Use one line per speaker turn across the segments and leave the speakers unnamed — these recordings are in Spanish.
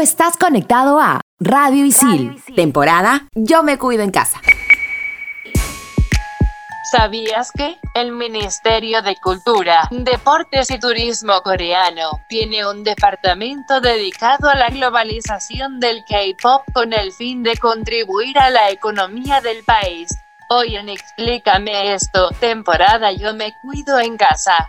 estás conectado a Radio Isil, temporada Yo me cuido en casa.
¿Sabías que el Ministerio de Cultura, Deportes y Turismo coreano tiene un departamento dedicado a la globalización del K-pop con el fin de contribuir a la economía del país? Hoy en Explícame esto, temporada Yo me cuido en casa.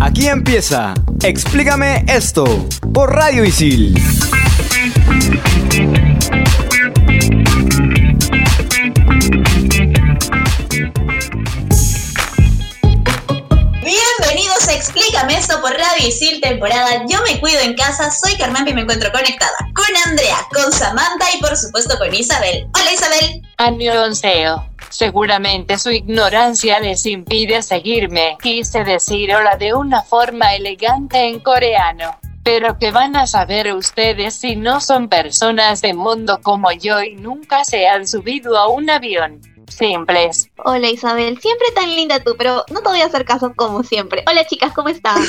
Aquí empieza Explícame esto por Radio Isil.
Bienvenidos a Explícame esto por Radio Isil, temporada Yo me cuido en casa. Soy Carmen y me encuentro conectada con Andrea, con Samantha y por supuesto con Isabel. Hola Isabel.
Annyeonghaseyo. Seguramente su ignorancia les impide seguirme. Quise decir hola de una forma elegante en coreano. Pero que van a saber ustedes si no son personas de mundo como yo y nunca se han subido a un avión. Simples.
Hola Isabel, siempre tan linda tú, pero no te voy a hacer caso como siempre. Hola chicas, ¿cómo están?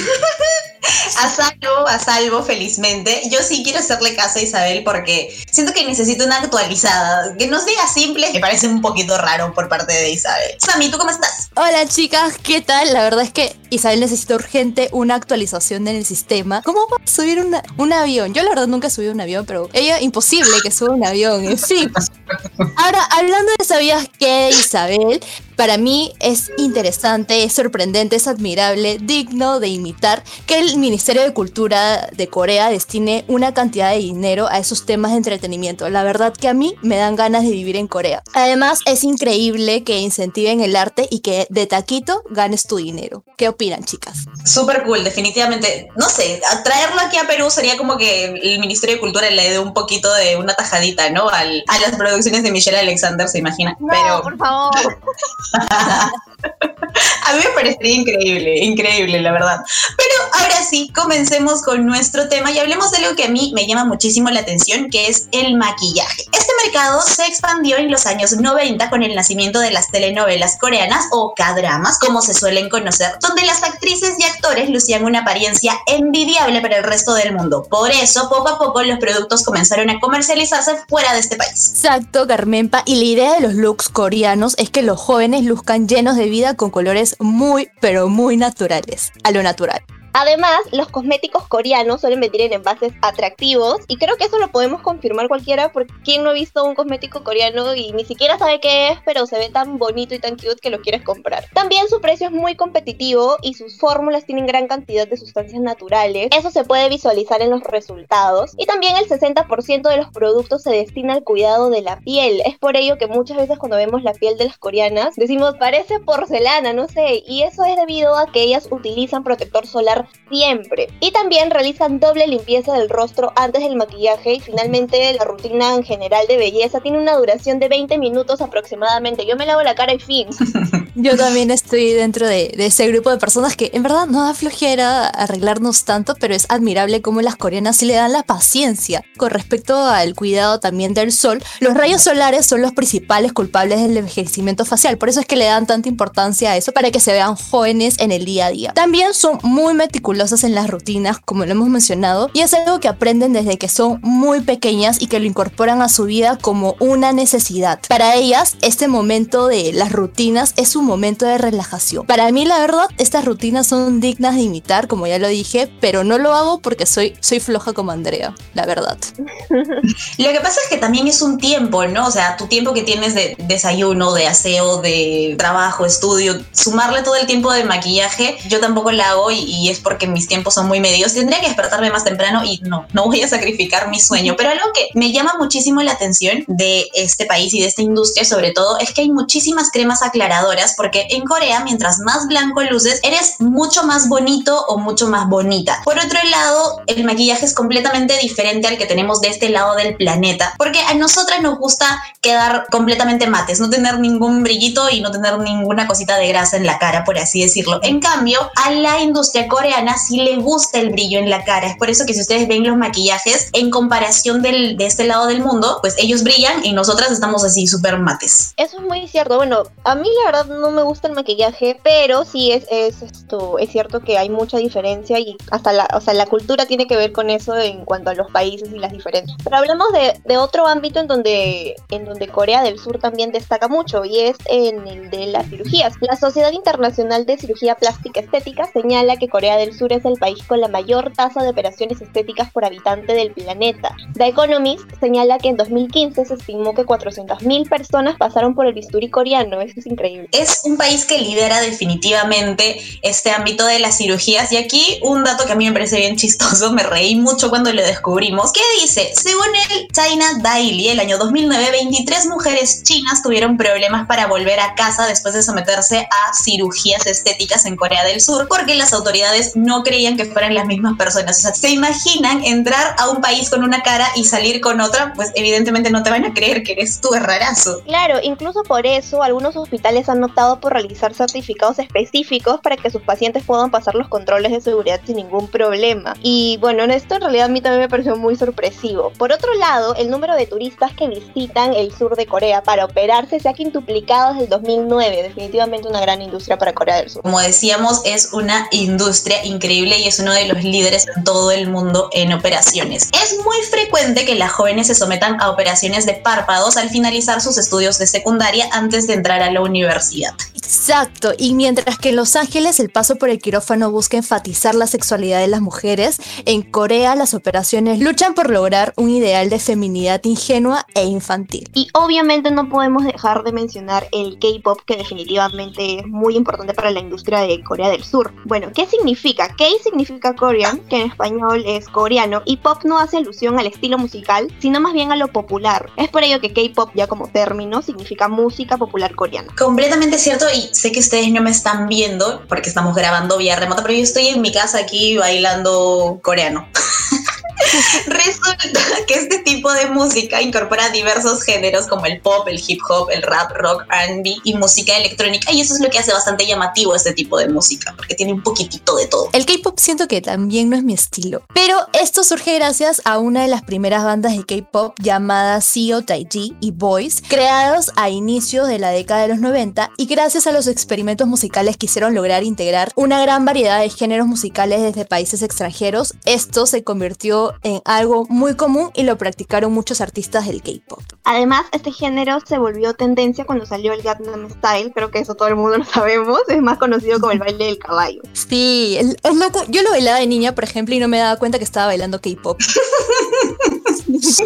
A salvo, a salvo, felizmente. Yo sí quiero hacerle caso a Isabel porque siento que necesito una actualizada. Que nos diga simple me parece un poquito raro por parte de Isabel. Sammy, ¿tú cómo estás?
Hola chicas, ¿qué tal? La verdad es que Isabel necesita urgente una actualización en el sistema. ¿Cómo va a subir una- un avión? Yo la verdad nunca he subido un avión, pero ella imposible que suba un avión, en fin. Ahora, hablando de sabías que Isabel, para mí es interesante, es sorprendente, es admirable, digno de imitar que el Ministerio de Cultura de Corea destine una cantidad de dinero a esos temas de entretenimiento. La verdad que a mí me dan ganas de vivir en Corea. Además, es increíble que incentiven el arte y que de taquito ganes tu dinero. ¿Qué opinan, chicas?
Súper cool, definitivamente. No sé, traerlo aquí a Perú sería como que el Ministerio de Cultura le dé un poquito de una tajadita, ¿no? Al- a las producciones de Michelle Alexander, se imagina.
No,
Pero
por favor.
a mí me parecería increíble, increíble, la verdad. Pero ahora sí, comencemos con nuestro tema y hablemos de algo que a mí me llama muchísimo la atención, que es el maquillaje. Este mercado se expandió en los años 90 con el nacimiento de las telenovelas coreanas o K-dramas, como se suelen conocer, donde las actrices y actores lucían una apariencia envidiable para el resto del mundo. Por eso, poco a poco, los productos comenzaron a comercializarse fuera de este país.
Exacto, Carmenpa. Y la idea de los looks coreanos es que los jóvenes luzcan llenos de vida con colores muy, pero muy naturales. A lo natural.
Además, los cosméticos coreanos suelen venir en envases atractivos y creo que eso lo podemos confirmar cualquiera porque quién no ha visto un cosmético coreano y ni siquiera sabe qué es, pero se ve tan bonito y tan cute que lo quieres comprar. También su precio es muy competitivo y sus fórmulas tienen gran cantidad de sustancias naturales. Eso se puede visualizar en los resultados. Y también el 60% de los productos se destina al cuidado de la piel. Es por ello que muchas veces cuando vemos la piel de las coreanas decimos parece porcelana, no sé, y eso es debido a que ellas utilizan protector solar siempre. Y también realizan doble limpieza del rostro antes del maquillaje y finalmente la rutina en general de belleza tiene una duración de 20 minutos aproximadamente. Yo me lavo la cara y fin.
Yo también estoy dentro de, de ese grupo de personas que en verdad no da flojera arreglarnos tanto, pero es admirable cómo las coreanas sí le dan la paciencia. Con respecto al cuidado también del sol, los rayos solares son los principales culpables del envejecimiento facial. Por eso es que le dan tanta importancia a eso para que se vean jóvenes en el día a día. También son muy meticulosas en las rutinas, como lo hemos mencionado, y es algo que aprenden desde que son muy pequeñas y que lo incorporan a su vida como una necesidad. Para ellas, este momento de las rutinas es un momento de relajación. Para mí, la verdad, estas rutinas son dignas de imitar, como ya lo dije, pero no lo hago porque soy, soy floja como Andrea, la verdad.
Lo que pasa es que también es un tiempo, ¿no? O sea, tu tiempo que tienes de desayuno, de aseo, de trabajo, estudio, sumarle todo el tiempo de maquillaje, yo tampoco la hago y, y es porque mis tiempos son muy medios. Tendría que despertarme más temprano y no, no voy a sacrificar mi sueño. Pero algo que me llama muchísimo la atención de este país y de esta industria, sobre todo, es que hay muchísimas cremas aclaradoras porque en Corea, mientras más blanco luces, eres mucho más bonito o mucho más bonita. Por otro lado, el maquillaje es completamente diferente al que tenemos de este lado del planeta, porque a nosotras nos gusta quedar completamente mates, no tener ningún brillito y no tener ninguna cosita de grasa en la cara, por así decirlo. En cambio, a la industria coreana sí le gusta el brillo en la cara. Es por eso que si ustedes ven los maquillajes en comparación del, de este lado del mundo, pues ellos brillan y nosotras estamos así súper mates.
Eso es muy cierto. Bueno, a mí la verdad no me gusta el maquillaje, pero sí es, es esto, es cierto que hay mucha diferencia y hasta la, o sea, la cultura tiene que ver con eso en cuanto a los países y las diferencias. Pero hablamos de, otro ámbito en donde, en donde Corea del Sur también destaca mucho y es en el de las cirugías. La Sociedad Internacional de Cirugía Plástica Estética señala que Corea del Sur es el país con la mayor tasa de operaciones estéticas por habitante del planeta. The Economist señala que en 2015 se estimó que 400.000 personas pasaron por el bisturí coreano. Eso es increíble.
Un país que lidera definitivamente este ámbito de las cirugías y aquí un dato que a mí me parece bien chistoso, me reí mucho cuando lo descubrimos. ¿Qué dice? Según el China Daily, el año 2009, 23 mujeres chinas tuvieron problemas para volver a casa después de someterse a cirugías estéticas en Corea del Sur porque las autoridades no creían que fueran las mismas personas. O sea, ¿se imaginan entrar a un país con una cara y salir con otra? Pues evidentemente no te van a creer que eres tú, es rarazo.
Claro, incluso por eso algunos hospitales han por realizar certificados específicos para que sus pacientes puedan pasar los controles de seguridad sin ningún problema. Y bueno, esto en realidad a mí también me pareció muy sorpresivo. Por otro lado, el número de turistas que visitan el sur de Corea para operarse se ha quintuplicado desde el 2009. Definitivamente una gran industria para Corea del Sur.
Como decíamos, es una industria increíble y es uno de los líderes en todo el mundo en operaciones. Es muy frecuente que las jóvenes se sometan a operaciones de párpados al finalizar sus estudios de secundaria antes de entrar a la universidad.
Exacto, y mientras que en Los Ángeles el paso por el quirófano busca enfatizar la sexualidad de las mujeres, en Corea las operaciones luchan por lograr un ideal de feminidad ingenua e infantil.
Y obviamente no podemos dejar de mencionar el K-pop, que definitivamente es muy importante para la industria de Corea del Sur. Bueno, ¿qué significa? K significa Korean, que en español es coreano, y pop no hace alusión al estilo musical, sino más bien a lo popular. Es por ello que K-pop, ya como término, significa música popular coreana.
Completamente cierto y sé que ustedes no me están viendo porque estamos grabando vía remota, pero yo estoy en mi casa aquí bailando coreano. Resulta que este tipo de música incorpora diversos géneros como el pop, el hip hop, el rap, rock, RB y música electrónica. Y eso es lo que hace bastante llamativo este tipo de música, porque tiene un poquitito de todo.
El K-pop siento que también no es mi estilo, pero esto surge gracias a una de las primeras bandas de K-pop llamadas Seo Taiji y Boys, creados a inicios de la década de los 90 y gracias a los experimentos musicales quisieron lograr integrar una gran variedad de géneros musicales desde países extranjeros. Esto se convirtió en algo muy común y lo practicaron muchos artistas del K-pop.
Además, este género se volvió tendencia cuando salió el Gangnam Style, creo que eso todo el mundo lo sabemos, es más conocido como el baile del caballo.
Sí, es loco. Yo lo bailaba de niña, por ejemplo, y no me daba cuenta que estaba bailando K-pop.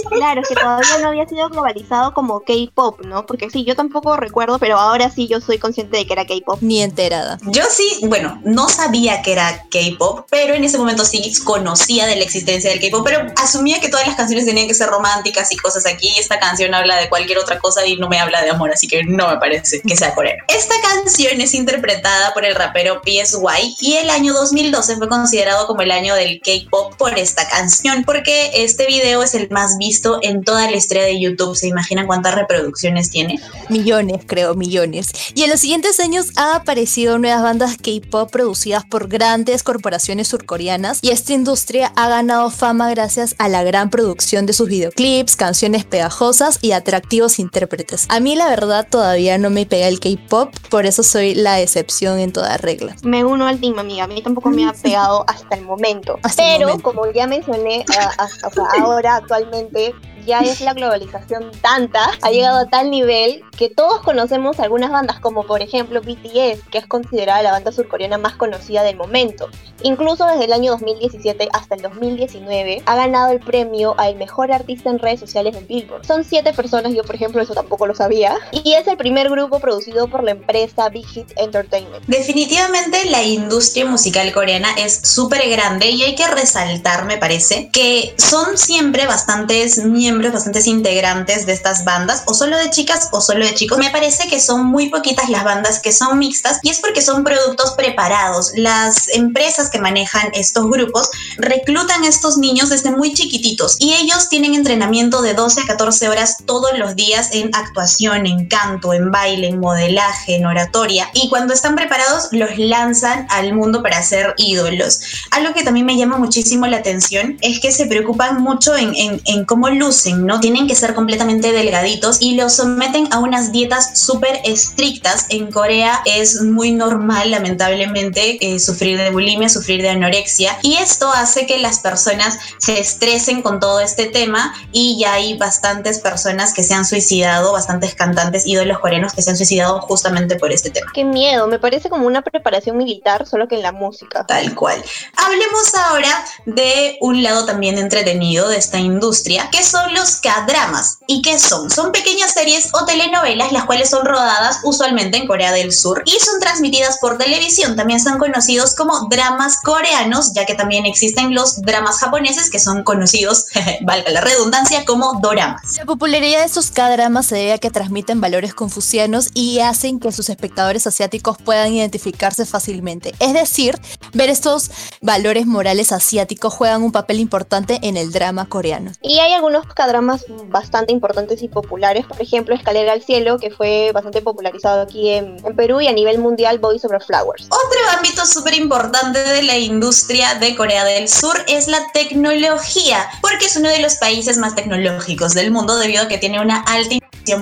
Claro, es que todavía no había sido globalizado como K-pop, ¿no? Porque sí, yo tampoco recuerdo, pero ahora sí yo soy consciente de que era K-pop.
Ni enterada.
Yo sí, bueno, no sabía que era K-pop, pero en ese momento sí conocía de la existencia del K-pop, pero asumía que todas las canciones tenían que ser románticas y cosas aquí. Esta canción habla de cualquier otra cosa y no me habla de amor, así que no me parece que sea coreano. Esta canción es interpretada por el rapero PSY y el año 2012 fue considerado como el año del K-pop por esta canción, porque este video es el más visto en toda la historia de YouTube. ¿Se imaginan cuántas reproducciones tiene?
Millones, creo, millones. Y en los siguientes años han aparecido nuevas bandas K-pop producidas por grandes corporaciones surcoreanas y esta industria ha ganado fama gracias a la gran producción de sus videoclips, canciones pegajosas y atractivos intérpretes. A mí la verdad todavía no me pega el K-pop, por eso soy la excepción en toda regla.
Me uno al team, amiga. A mí tampoco me ha pegado hasta el momento.
Hasta el
Pero,
momento.
como ya mencioné, a- a- o sea, ahora actualmente ya es la globalización tanta, ha llegado a tal nivel que todos conocemos algunas bandas, como por ejemplo BTS, que es considerada la banda surcoreana más conocida del momento. Incluso desde el año 2017 hasta el 2019 ha ganado el premio al mejor artista en redes sociales en Billboard. Son siete personas, yo por ejemplo eso tampoco lo sabía, y es el primer grupo producido por la empresa Big Hit Entertainment.
Definitivamente la industria musical coreana es súper grande y hay que resaltar, me parece, que son siempre bastantes miembros miembros, bastantes integrantes de estas bandas, o solo de chicas o solo de chicos. Me parece que son muy poquitas las bandas que son mixtas y es porque son productos preparados. Las empresas que manejan estos grupos reclutan a estos niños desde muy chiquititos y ellos tienen entrenamiento de 12 a 14 horas todos los días en actuación, en canto, en baile, en modelaje, en oratoria y cuando están preparados los lanzan al mundo para ser ídolos. Algo que también me llama muchísimo la atención es que se preocupan mucho en, en, en cómo lucen, ¿no? Tienen que ser completamente delgaditos y los someten a unas dietas súper estrictas. En Corea es muy normal, lamentablemente, eh, sufrir de bulimia, sufrir de anorexia y esto hace que las personas se estresen con todo este tema y ya hay bastantes personas que se han suicidado, bastantes cantantes, ídolos coreanos que se han suicidado justamente por este tema.
Qué miedo, me parece como una preparación militar, solo que en la música.
Tal cual. Hablemos ahora de un lado también entretenido de esta industria, que son los K-dramas. ¿Y qué son? Son pequeñas series o telenovelas las cuales son rodadas usualmente en Corea del Sur y son transmitidas por televisión. También son conocidos como dramas coreanos, ya que también existen los dramas japoneses que son conocidos, valga la redundancia, como doramas.
La popularidad de estos K-dramas se debe a que transmiten valores confucianos y hacen que sus espectadores asiáticos puedan identificarse fácilmente. Es decir, ver estos valores morales asiáticos juegan un papel importante en el drama coreano.
Y hay algunos K-dramas bastante importantes y populares, por ejemplo, Escalera al Cielo, que fue bastante popularizado aquí en, Perú y a nivel mundial Boys Over Flowers.
Otro ámbito súper importante de la industria de Corea del Sur es la tecnología, porque es uno de los países más tecnológicos del mundo debido a que tiene una alta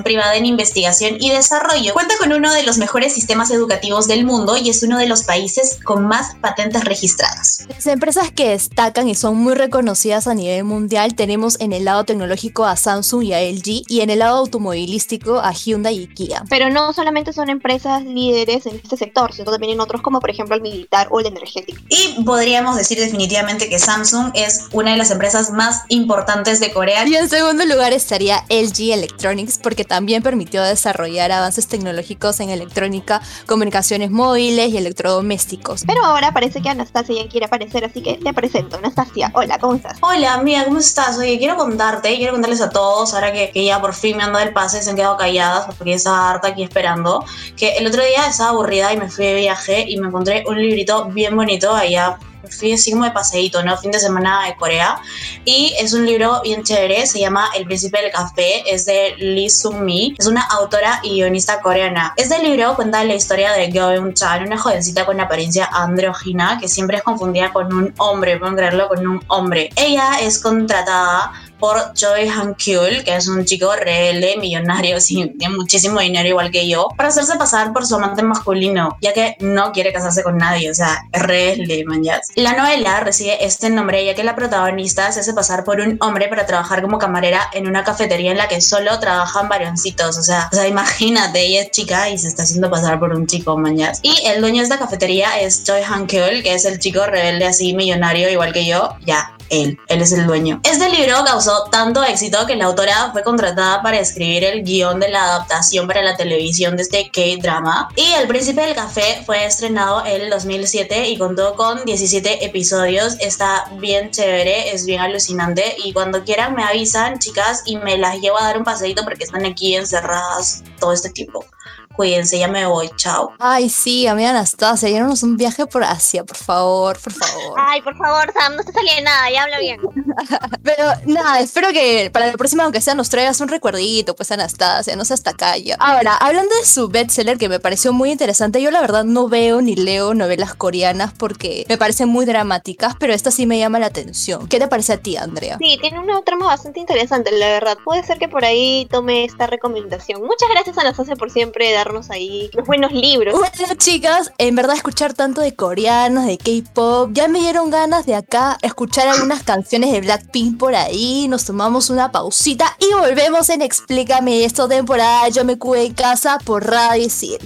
privada en investigación y desarrollo. Cuenta con uno de los mejores sistemas educativos del mundo y es uno de los países con más patentes registradas.
Las empresas que destacan y son muy reconocidas a nivel mundial tenemos en el lado tecnológico a Samsung y a LG y en el lado automovilístico a Hyundai y Kia.
Pero no solamente son empresas líderes en este sector, sino también en otros como por ejemplo el militar o el energético.
Y podríamos decir definitivamente que Samsung es una de las empresas más importantes de Corea.
Y en segundo lugar estaría LG Electronics porque también permitió desarrollar avances tecnológicos en electrónica, comunicaciones móviles y electrodomésticos.
Pero ahora parece que Anastasia ya quiere aparecer, así que te presento. Anastasia, hola, ¿cómo estás?
Hola, amiga, ¿cómo estás? Oye, quiero contarte, quiero contarles a todos, ahora que, que ya por fin me han dado el pase se han quedado calladas porque estaba harta aquí esperando, que el otro día estaba aburrida y me fui de viaje y me encontré un librito bien bonito allá fui así como de paseíto, ¿no? Fin de semana de Corea. Y es un libro bien chévere, se llama El Príncipe del Café, es de Lee Sung-mi, es una autora y guionista coreana. Este libro cuenta la historia de Go Eun-chan, una jovencita con apariencia andrógina que siempre es confundida con un hombre, pueden creerlo, con un hombre. Ella es contratada por Choi Han-kyul, que es un chico rebelde, millonario, sí, tiene muchísimo dinero igual que yo, para hacerse pasar por su amante masculino, ya que no quiere casarse con nadie, o sea, rebelde, man, ya. La novela recibe este nombre ya que la protagonista se hace pasar por un hombre para trabajar como camarera en una cafetería en la que solo trabajan varoncitos, o sea, o sea, imagínate, ella es chica y se está haciendo pasar por un chico, man, ya. Y el dueño de esta cafetería es Choi Han-kyul, que es el chico rebelde así, millonario, igual que yo, ya, él, él es el dueño. Este libro causó tanto éxito que la autora fue contratada para escribir el guion de la adaptación para la televisión de este K-drama. Y El Príncipe del Café fue estrenado en el 2007 y contó con 17 episodios. Está bien chévere, es bien alucinante. Y cuando quieran me avisan, chicas, y me las llevo a dar un paseito porque están aquí encerradas todo este tiempo. Cuídense, ya me voy, chao.
Ay, sí, amiga Anastasia, llévanos un viaje por Asia, por favor, por favor.
Ay, por favor, Sam, no te salía nada, ya habla bien.
Pero nada, espero que para la próxima, aunque sea, nos traigas un recuerdito, pues Anastasia, no seas hasta ya. Ahora, hablando de su bestseller que me pareció muy interesante, yo la verdad no veo ni leo novelas coreanas porque me parecen muy dramáticas, pero esta sí me llama la atención. ¿Qué te parece a ti, Andrea?
Sí, tiene una trama bastante interesante, la verdad. Puede ser que por ahí tome esta recomendación. Muchas gracias, Anastasia, por siempre ahí los buenos libros.
Bueno, chicas, en verdad escuchar tanto de coreanos, de K-pop, ya me dieron ganas de acá escuchar algunas canciones de Blackpink por ahí. Nos tomamos una pausita y volvemos en Explícame esto temporada Yo me cuido en casa por Radio Isil.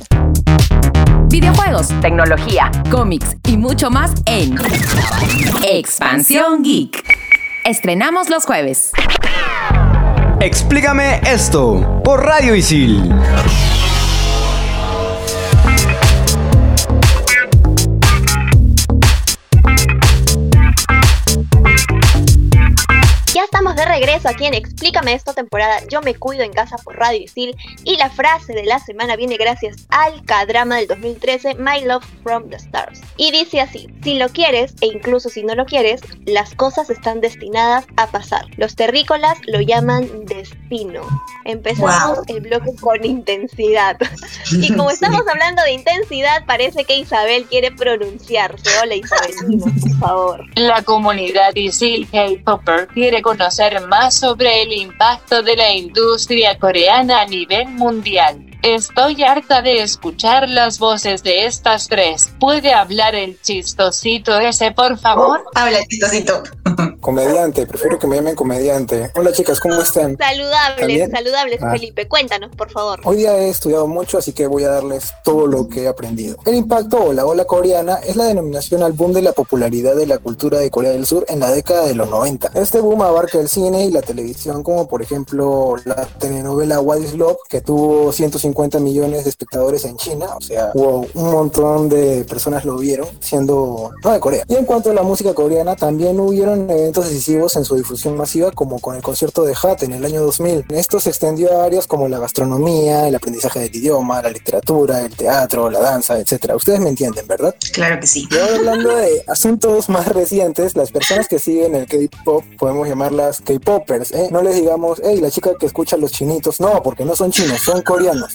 Videojuegos, tecnología, cómics y mucho más en Expansión Geek. Estrenamos los jueves.
Explícame esto por Radio Isil.
Regreso aquí en Explícame esta temporada Yo me cuido en casa por Radio Isil y la frase de la semana viene gracias al K-drama del 2013 My Love from the Stars. Y dice así, si lo quieres e incluso si no lo quieres, las cosas están destinadas a pasar. Los terrícolas lo llaman destino. Empezamos el bloque con intensidad. Y como estamos hablando de intensidad, parece que Isabel quiere pronunciarse. Hola Isabel, por favor.
La comunidad Isil K-Popper quiere conocer más sobre el impacto de la industria coreana a nivel mundial. Estoy harta de escuchar las voces de estas tres. ¿Puede hablar el chistosito ese, por favor?
Habla chistosito.
Comediante, prefiero que me llamen comediante. Hola chicas, ¿cómo están?
Saludables, saludables,
Ah.
Felipe. Cuéntanos, por favor.
Hoy día he estudiado mucho, así que voy a darles todo lo que he aprendido. El impacto o la ola coreana es la denominación al boom de la popularidad de la cultura de Corea del Sur en la década de los 90. Este boom abarca el cine y la televisión, como por ejemplo la telenovela What is Love, que tuvo 150 millones de espectadores en China, o sea, hubo un montón de personas lo vieron, siendo no de Corea. Y en cuanto a la música coreana, también hubieron eventos decisivos en su difusión masiva, como con el concierto de Hat en el año 2000. Esto se extendió a áreas como la gastronomía, el aprendizaje del idioma, la literatura, el teatro, la danza, etcétera. Ustedes me entienden, ¿verdad?
Claro que sí.
Y ahora hablando de asuntos más recientes, las personas que siguen el K-pop podemos llamarlas K-popers, ¿eh? No les digamos, hey, la chica que escucha a los chinitos, no, porque no son chinos, son coreanos.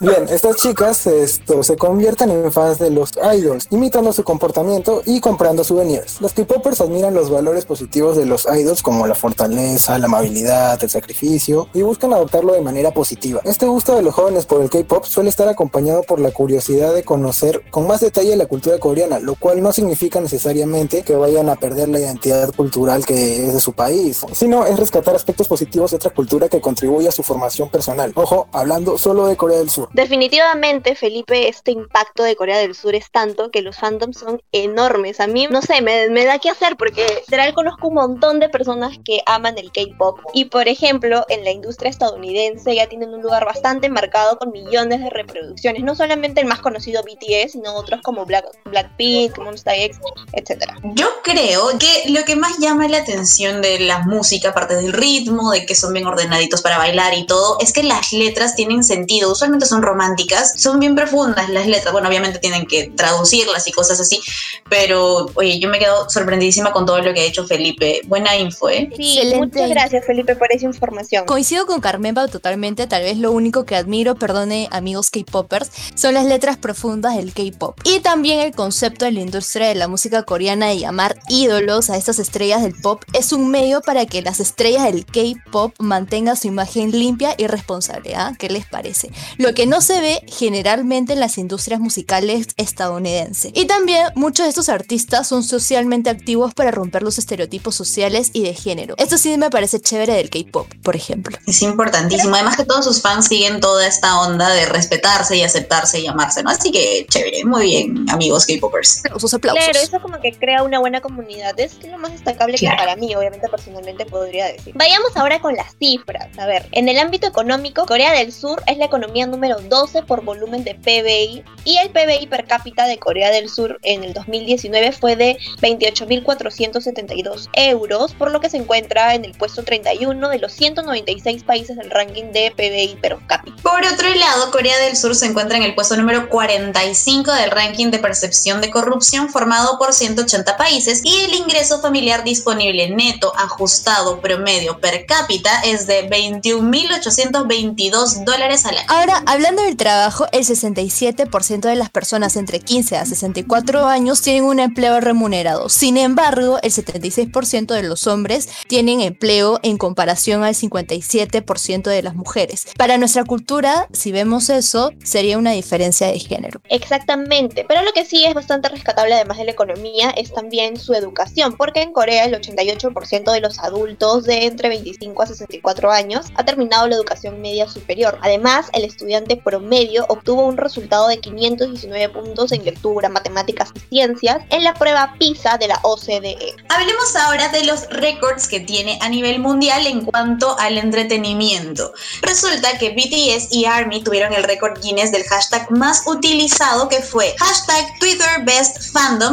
Bien, estas chicas esto, se convierten en fans de los idols, imitando su comportamiento y comprando souvenirs. Los K-popers admiran los valores positivos de los idols como la fortaleza, la amabilidad, el sacrificio y buscan adoptarlo de manera positiva. Este gusto de los jóvenes por el K-pop suele estar acompañado por la curiosidad de conocer con más detalle la cultura coreana, lo cual no significa necesariamente que vayan a perder la identidad cultural que es de su país, sino es rescatar aspectos positivos de otra cultura que contribuye a su formación personal. Ojo, hablando solo de Corea del Sur.
Definitivamente, Felipe, este impacto de Corea del Sur es tanto que los fandoms son enormes. A mí, no sé, me, da que hacer porque literal conozco un montón de personas que aman el K-pop. Y por ejemplo, en la industria estadounidense ya tienen un lugar bastante marcado con millones de reproducciones. No solamente el más conocido BTS, sino otros como Black, Blackpink, Monsta X, etc.
Yo creo que lo que más llama la atención de la música, aparte del ritmo, de que son bien ordenaditos para bailar y todo, es que las letras tienen sentido. Usualmente son románticas, son bien profundas las letras. Bueno, obviamente tienen que traducirlas y cosas así, pero oye, yo me quedo sorprendidísima con todo lo que ha hecho Felipe. Buena info, ¿eh?
Sí,
Excelente.
muchas gracias, Felipe, por esa información.
Coincido con Carmen Pau totalmente, tal vez lo único que admiro, perdone amigos K-popers, son las letras profundas del K-pop. Y también el concepto de la industria de la música coreana de llamar ídolos a estas estrellas del pop es un medio para que las estrellas del K-pop mantengan su imagen limpia y responsable. ¿ah? ¿Qué les parece? Lo que no se ve generalmente en las industrias musicales estadounidenses. Y también muchos de estos artistas son socialmente activos para romper los estereotipos sociales y de género. Esto sí me parece chévere del K-pop, por ejemplo.
Es importantísimo. Además que todos sus fans siguen toda esta onda de respetarse y aceptarse y amarse, ¿no? Así que chévere, muy bien, amigos K-popers.
Aplausos, aplausos.
Claro, eso como que crea una buena comunidad. Es lo más destacable
Claro.
que para mí, obviamente, personalmente podría decir. Vayamos ahora con las cifras. A ver, en el ámbito económico, Corea del Sur es la economía número 12 por volumen de PBI y el PBI per cápita de Corea del Sur en el 2019 fue de 28.472 euros, por lo que se encuentra en el puesto 31 de los 196 países del ranking de PBI per cápita.
Por otro lado, Corea del Sur se encuentra en el puesto número 45 del ranking de percepción de corrupción formado por 180 países y el ingreso familiar disponible neto ajustado promedio per cápita es de 21.822 dólares al año.
Ahora, hablando del trabajo, el 67% de las personas entre 15 a 64 años tienen un empleo remunerado. Sin embargo, el 76% de los hombres tienen empleo en comparación al 57% de las mujeres. Para nuestra cultura, si vemos eso, sería una diferencia de género.
Exactamente, pero lo que sí es bastante rescatable además de la economía es también su educación, porque en Corea el 88% de los adultos de entre 25 a 64 años ha terminado la educación media superior. Además, el estudiante estudiante promedio obtuvo un resultado de 519 puntos en lectura, matemáticas y ciencias en la prueba PISA de la OCDE.
Hablemos ahora de los récords que tiene a nivel mundial en cuanto al entretenimiento. Resulta que BTS y ARMY tuvieron el récord Guinness del hashtag más utilizado que fue hashtag Twitter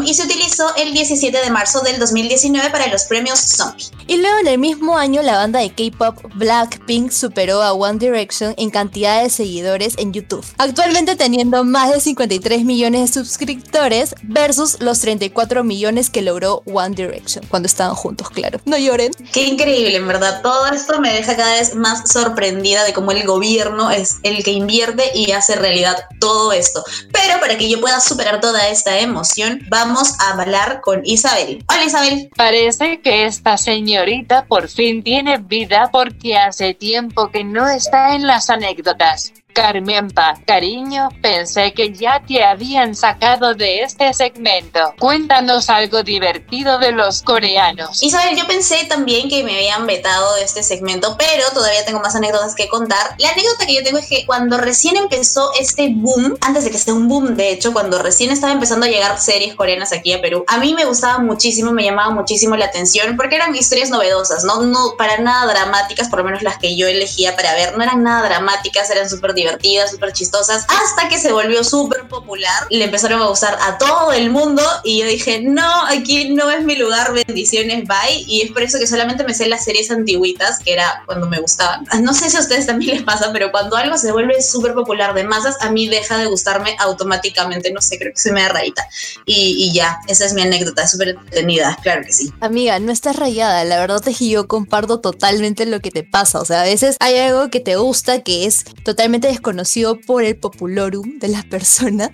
y se utilizó el 17 de marzo del 2019 para los premios Zombie.
Y luego en el mismo año la banda de K-pop Blackpink superó a One Direction en cantidad de seguidores en YouTube, actualmente teniendo más de 53 millones de suscriptores versus los 34 millones que logró One Direction cuando estaban juntos, claro. No lloren.
Qué increíble, en verdad. Todo esto me deja cada vez más sorprendida de cómo el gobierno es el que invierte y hace realidad todo esto. Pero para que yo pueda superar toda esta emoción, vamos a hablar con Isabel. Hola Isabel.
Parece que esta señorita por fin tiene vida porque hace tiempo que no está en las anécdotas. Carmenpa, cariño, pensé que ya te habían sacado de este segmento. Cuéntanos algo divertido de los coreanos.
Isabel, yo pensé también que me habían vetado de este segmento, pero todavía tengo más anécdotas que contar. La anécdota que yo tengo es que cuando recién empezó este boom, antes de que sea un boom, de hecho, cuando recién estaba empezando a llegar series coreanas aquí a Perú, a mí me gustaba muchísimo, me llamaba muchísimo la atención porque eran historias novedosas, ¿no? No para nada dramáticas, por lo menos las que yo elegía para ver, no eran nada dramáticas, eran súper divertidas divertidas, súper chistosas, hasta que se volvió súper popular. Le empezaron a gustar a todo el mundo y yo dije, no, aquí no es mi lugar, bendiciones, bye. Y es por eso que solamente me sé las series antiguitas, que era cuando me gustaban. No sé si a ustedes también les pasa, pero cuando algo se vuelve súper popular de masas, a mí deja de gustarme automáticamente. No sé, creo que se me da rayita. Y, ya, esa es mi anécdota, súper entretenida, claro que sí.
Amiga, no estás rayada. La verdad es que yo comparto totalmente lo que te pasa. O sea, a veces hay algo que te gusta que es totalmente desconocido por el populorum de las personas.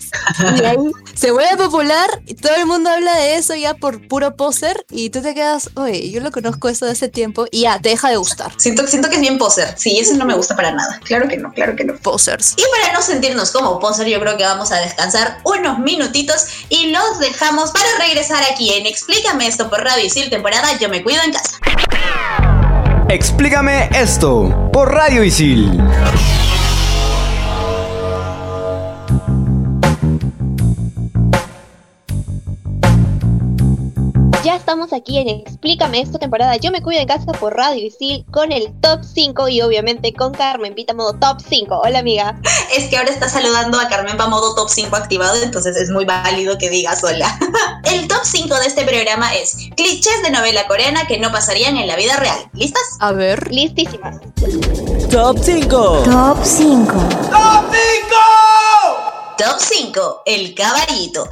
Y ahí se vuelve popular y todo el mundo habla de eso ya por puro poser y tú te quedas, oye, yo lo conozco eso de hace tiempo y ya, te deja de gustar.
Siento, siento que es bien poser. Sí, eso no me gusta para nada. Claro que no, claro que no.
Posers.
Y para no sentirnos como poser, yo creo que vamos a descansar unos minutitos y los dejamos para regresar aquí en Explícame esto por Radio Isil, temporada Yo me cuido en casa.
Explícame esto por Radio Isil.
Estamos aquí en Explícame esta temporada. Yo me cuido en casa por Radio Isil con el top 5 y obviamente con Carmen Pita modo top 5. Hola amiga.
Es que ahora está saludando a Carmen Pa modo top 5 activado, entonces es muy válido que digas hola. El top 5 de este programa es clichés de novela coreana que no pasarían en la vida real. ¿Listas?
A ver.
Listísimas.
Top 5.
Top 5.
¡Top 5!
Top 5, el caballito.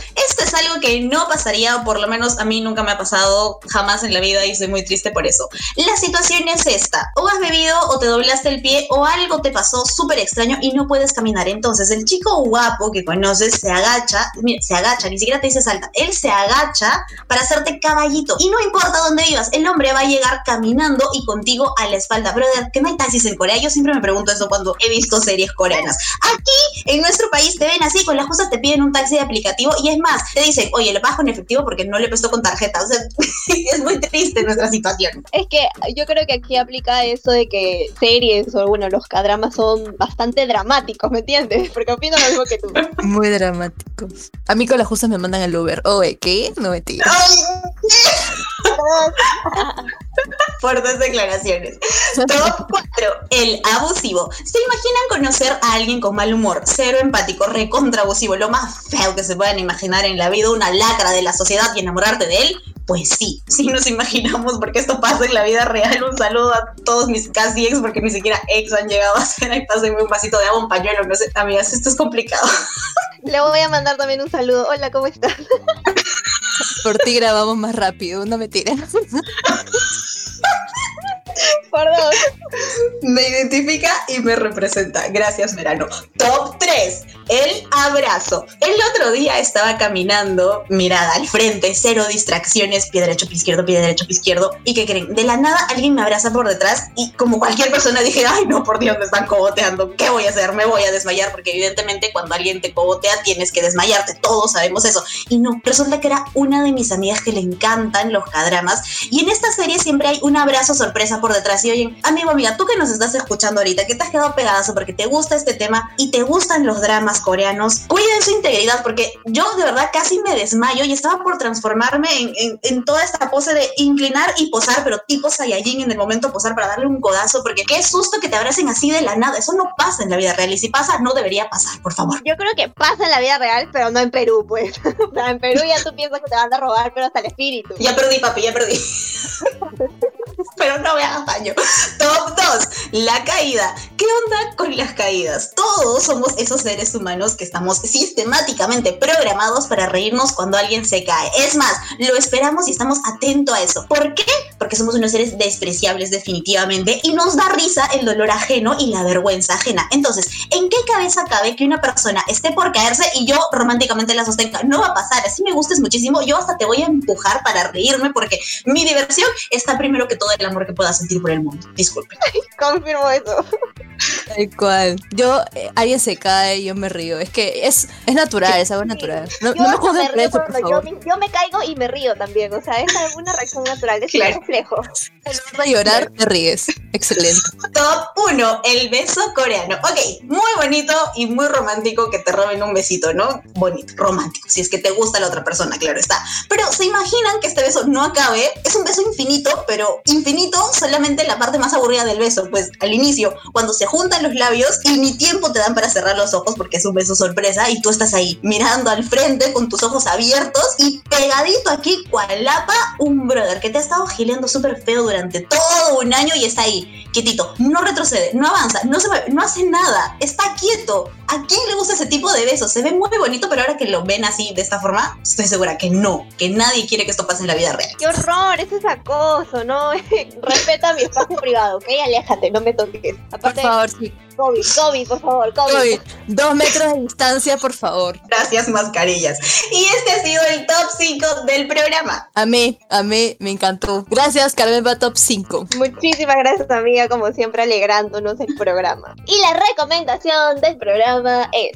Es algo que no pasaría, o por lo menos a mí nunca me ha pasado jamás en la vida y soy muy triste por eso. La situación es esta, o has bebido o te doblaste el pie o algo te pasó súper extraño y no puedes caminar. Entonces el chico guapo que conoces se agacha, mira, se agacha, ni siquiera te dice salta, él se agacha para hacerte caballito. Y no importa dónde vivas, el hombre va a llegar caminando y contigo a la espalda. Brother, que no hay taxis en Corea, yo siempre me pregunto eso cuando he visto series coreanas. Aquí, en nuestro país, te ven así con las cosas, te piden un taxi de aplicativo y es más, te dicen, oye, le pagas en efectivo porque no le prestó con tarjeta. O sea, es muy triste nuestra situación.
Es que yo creo que aquí aplica eso de que series o bueno, los cadramas son bastante dramáticos, ¿me entiendes? Porque opino lo mismo que tú.
Muy dramáticos. A mí con las justas me mandan al Uber. Oye, ¿qué? No me tiras.
Fuertes declaraciones. Top 4. El abusivo. ¿Se imaginan conocer a alguien con mal humor, cero empático, recontra abusivo, lo más feo que se puedan imaginar en la vida, una lacra de la sociedad y enamorarte de él? Pues sí, sí nos imaginamos porque esto pasa en la vida real. Un saludo a todos mis casi ex, porque ni siquiera ex han llegado a ser. Ahí pásenme un vasito de agua, un pañuelo, no sé. Amigas, esto es complicado.
Le voy a mandar también un saludo. Hola, ¿cómo estás?
Por ti grabamos más rápido, no me tiren.
Por dos.
Me identifica y me representa. Gracias, verano. Top 3. El abrazo. El otro día estaba caminando, mirada al frente, cero distracciones, pie derecho, pie izquierdo, pie derecho, pie izquierdo. ¿Y qué creen? De la nada alguien me abraza por detrás y como cualquier persona dije, ay no, por Dios, me están cogoteando. ¿Qué voy a hacer? Me voy a desmayar porque evidentemente cuando alguien te cogotea tienes que desmayarte. Todos sabemos eso. Y no, resulta que era una de mis amigas que le encantan los cadramas. Y en esta serie siempre hay un abrazo sorpresa por detrás. Y oyen, amigo, amiga, tú que nos estás escuchando ahorita, que te has quedado pegazo porque te gusta este tema y te gustan los dramas coreanos, cuiden su integridad porque yo de verdad casi me desmayo y estaba por transformarme en, en, toda esta pose de inclinar y posar, pero tipo Saiyajin en el momento posar para darle un codazo, porque qué susto que te abracen así de la nada. Eso no pasa en la vida real y si pasa, no debería pasar, por favor.
Yo creo que pasa en la vida real, pero no en Perú, pues. en Perú ya tú piensas que te van a robar, pero hasta el espíritu.
Ya perdí, papi, ya perdí. pero no me hagas daño. Top 2, la caída. ¿Qué onda con las caídas? Todos somos esos seres humanos que estamos sistemáticamente programados para reírnos cuando alguien se cae. Es más, lo esperamos y estamos atentos a eso. ¿Por qué? Porque somos unos seres despreciables definitivamente y nos da risa el dolor ajeno y la vergüenza ajena. Entonces, ¿en qué cabeza cabe que una persona esté por caerse y yo románticamente la sostenga? No va a pasar. Así me gustes muchísimo, yo hasta te voy a empujar para reírme porque mi diversión está primero que todo el amor que pueda sentir por el mundo. Disculpe.
Confirmo eso.
Tal cual. Yo, eh, alguien se cae y yo me río. Es que es, es natural, es algo natural. No,
yo no me río por favor. Yo, yo, me caigo y me río también. O sea, es alguna reacción natural. Es claro. un reflejo.
En llorar, te ríes. Excelente.
Top 1, el beso coreano. Ok, muy bonito y muy romántico que te roben un besito, ¿no? Bonito, romántico. Si es que te gusta la otra persona, claro está. Pero se imaginan que este beso no acabe. Es un beso infinito, pero infinito solamente la parte más aburrida del beso. Pues al inicio, cuando se juntan los labios y ni tiempo te dan para cerrar los ojos porque es un beso sorpresa y tú estás ahí mirando al frente con tus ojos abiertos y pegadito aquí cual lapa un brother que te ha estado gileando súper feo durante todo un año y está ahí, quietito, no retrocede, no avanza, no se mueve, no hace nada, está quieto. ¿A quién le gusta ese tipo de besos? Se ve muy bonito, pero ahora que lo ven así de esta forma, estoy segura que no, que nadie quiere que esto pase en la vida real.
¡Qué horror! Eso es acoso, ¿no? Respeta mi espacio privado, ¿ok? Aléjate, no me toques.
Aparte, por favor, sí.
COVID, COVID, por favor, COVID. COVID.
Dos metros de distancia, por favor.
Gracias, mascarillas. Y este ha sido el top 5 del programa.
A mí, a mí, me encantó. Gracias, Carmen va top 5.
Muchísimas gracias, amiga, como siempre, alegrándonos el programa. Y la recomendación del programa es...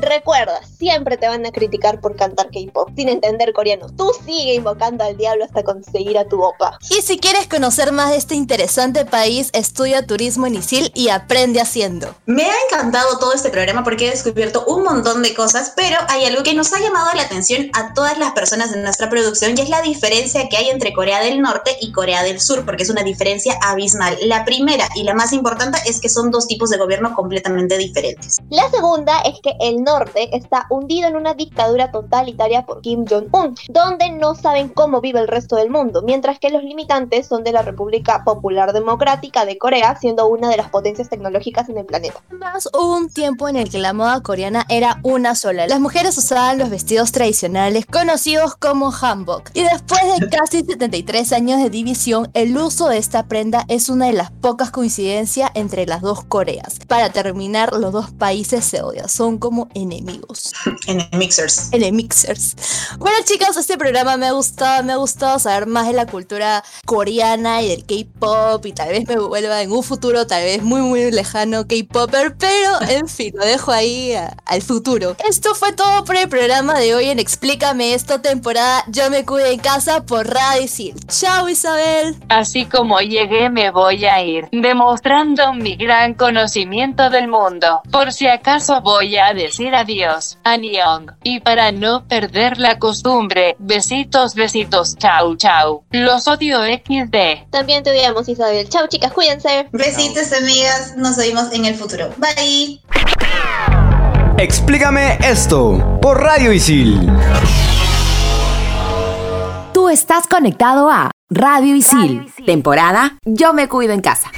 Recuerda, siempre te van a criticar por cantar K-pop sin entender coreano. Tú sigue invocando al diablo hasta conseguir a tu opa.
Y si quieres conocer más de este interesante país, estudia turismo en Isil y aprende haciendo.
Me ha encantado todo este programa porque he descubierto un montón de cosas, pero hay algo que nos ha llamado la atención a todas las personas de nuestra producción y es la diferencia que hay entre Corea del Norte y Corea del Sur, porque es una diferencia abismal. La primera y la más importante es que son dos tipos de gobierno completamente diferentes.
La segunda es que el norte está hundido en una dictadura totalitaria por Kim Jong-un, donde no saben cómo vive el resto del mundo, mientras que los limitantes son de la República Popular Democrática de Corea, siendo una de las potencias tecnológicas en el planeta.
Más un tiempo en el que la moda coreana era una sola. Las mujeres usaban los vestidos tradicionales conocidos como hanbok. Y después de casi 73 años de división, el uso de esta prenda es una de las pocas coincidencias entre las dos Coreas. Para terminar, los dos países se odian, son como enemigos.
Enemixers.
Enemixers. Bueno, chicos, este programa me ha gustado, me ha gustado saber más de la cultura coreana y del K-pop y tal vez me vuelva en un futuro tal vez muy muy lejano K-popper, pero en fin, lo dejo ahí al futuro. Esto fue todo por el programa de hoy en Explícame esto temporada Yo me cuido en casa por Radio Sil. Chao Isabel.
Así como llegué me voy a ir, demostrando mi gran conocimiento del mundo. Por si acaso voy a decir adiós, Anyong. Y para no perder la costumbre, besitos, besitos, chau, chau. Los odio XD.
También te odiamos, Isabel. Chau, chicas, cuídense.
Besitos, amigas. Nos vemos en el futuro. Bye.
Explícame esto por Radio Isil.
Tú estás conectado a Radio Isil, temporada Yo me cuido en casa.